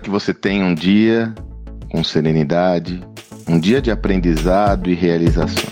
que você tenha um dia com serenidade, um dia de aprendizado e realizações.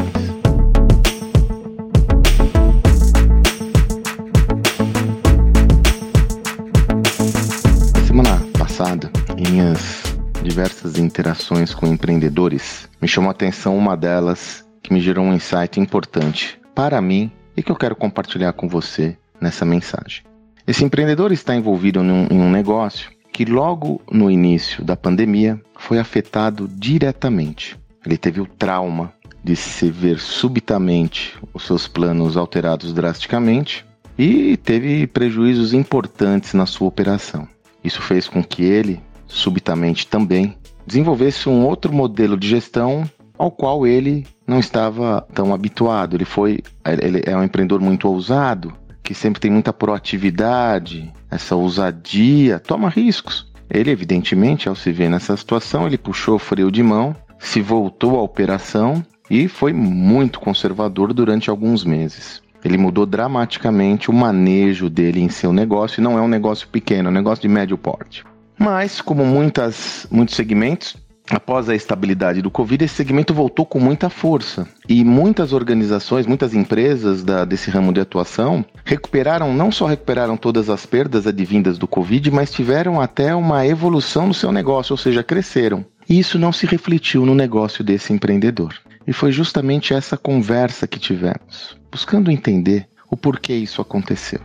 Na semana passada, em minhas diversas interações com empreendedores, me chamou a atenção uma delas que me gerou um insight importante para mim e que eu quero compartilhar com você nessa mensagem. Esse empreendedor está envolvido em um negócio que logo no início da pandemia foi afetado diretamente. Ele teve o trauma de se ver subitamente os seus planos alterados drasticamente e teve prejuízos importantes na sua operação. Isso fez com que ele, subitamente também, desenvolvesse um outro modelo de gestão ao qual ele não estava tão habituado. Ele foi, ele é um empreendedor muito ousado, que sempre tem muita proatividade, essa ousadia, toma riscos. Ele, evidentemente, ao se ver nessa situação, ele puxou o freio de mão, se voltou à operação e foi muito conservador durante alguns meses. Ele mudou dramaticamente o manejo dele em seu negócio, e não é um negócio pequeno, é um negócio de médio porte. Mas, como muitas, muitos segmentos, após a estabilidade do Covid, esse segmento voltou com muita força. E muitas organizações, muitas empresas da, desse ramo de atuação recuperaram, não só recuperaram todas as perdas advindas do Covid, mas tiveram até uma evolução no seu negócio, ou seja, cresceram. E isso não se refletiu no negócio desse empreendedor. E foi justamente essa conversa que tivemos, buscando entender o porquê isso aconteceu.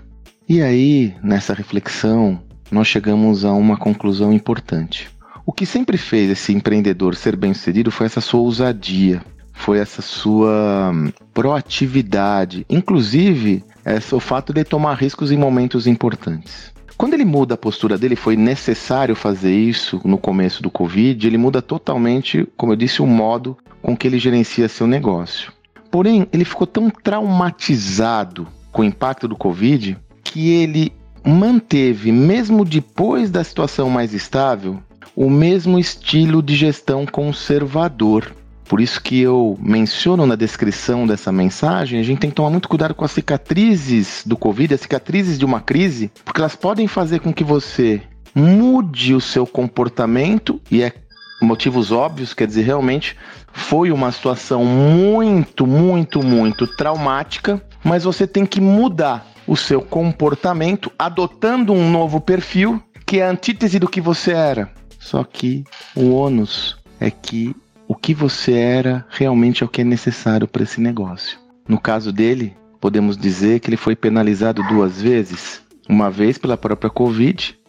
E aí, nessa reflexão, nós chegamos a uma conclusão importante. O que sempre fez esse empreendedor ser bem-sucedido foi essa sua ousadia, foi essa sua hum, proatividade, inclusive essa, o fato de tomar riscos em momentos importantes. Quando ele muda a postura dele, foi necessário fazer isso no começo do Covid, ele muda totalmente, como eu disse, o modo com que ele gerencia seu negócio. Porém, ele ficou tão traumatizado com o impacto do Covid que ele manteve, mesmo depois da situação mais estável, o mesmo estilo de gestão conservador. Por isso que eu menciono na descrição dessa mensagem, a gente tem que tomar muito cuidado com as cicatrizes do Covid, as cicatrizes de uma crise, porque elas podem fazer com que você mude o seu comportamento e é motivos óbvios, quer dizer, realmente foi uma situação muito, muito, muito traumática, mas você tem que mudar o seu comportamento adotando um novo perfil que é a antítese do que você era. Só que o ônus é que o que você era realmente é o que é necessário para esse negócio. No caso dele, podemos dizer que ele foi penalizado duas vezes, uma vez pela própria Covid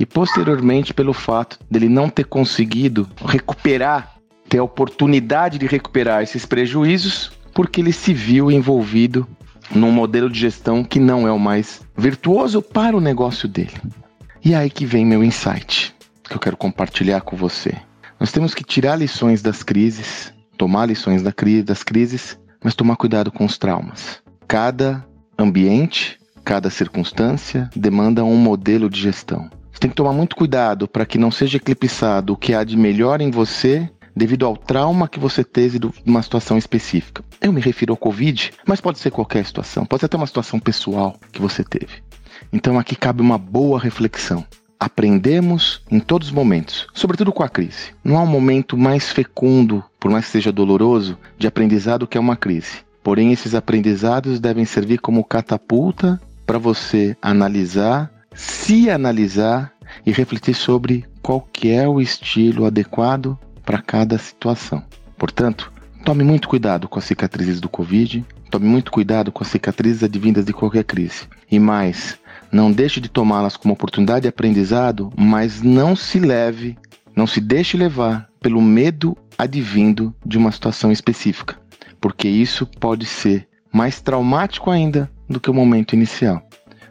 e posteriormente pelo fato dele não ter conseguido recuperar, ter a oportunidade de recuperar esses prejuízos, porque ele se viu envolvido num modelo de gestão que não é o mais virtuoso para o negócio dele. E aí que vem meu insight que eu quero compartilhar com você. Nós temos que tirar lições das crises, tomar lições das crises, mas tomar cuidado com os traumas. Cada ambiente, cada circunstância demanda um modelo de gestão. Você tem que tomar muito cuidado para que não seja eclipsado o que há de melhor em você devido ao trauma que você teve de uma situação específica. Eu me refiro ao Covid, mas pode ser qualquer situação, pode ser até uma situação pessoal que você teve. Então aqui cabe uma boa reflexão. Aprendemos em todos os momentos, sobretudo com a crise. Não há um momento mais fecundo, por mais que seja doloroso, de aprendizado que é uma crise. Porém, esses aprendizados devem servir como catapulta para você analisar, se analisar e refletir sobre qual que é o estilo adequado para cada situação. Portanto, tome muito cuidado com as cicatrizes do Covid, tome muito cuidado com as cicatrizes advindas de qualquer crise. E mais, não deixe de tomá-las como oportunidade de aprendizado, mas não se leve, não se deixe levar pelo medo advindo de uma situação específica, porque isso pode ser mais traumático ainda do que o momento inicial.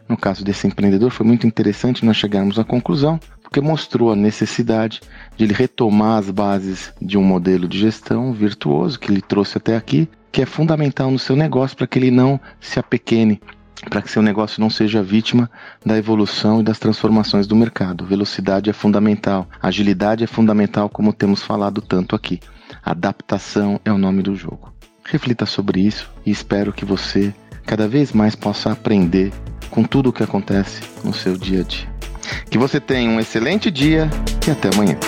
No caso desse empreendedor, foi muito interessante nós chegarmos à conclusão, porque mostrou a necessidade de ele retomar as bases de um modelo de gestão virtuoso que ele trouxe até aqui, que é fundamental no seu negócio para que ele não se apequene para que seu negócio não seja vítima da evolução e das transformações do mercado. Velocidade é fundamental, agilidade é fundamental, como temos falado tanto aqui. Adaptação é o nome do jogo. Reflita sobre isso e espero que você cada vez mais possa aprender com tudo o que acontece no seu dia a dia. Que você tenha um excelente dia e até amanhã.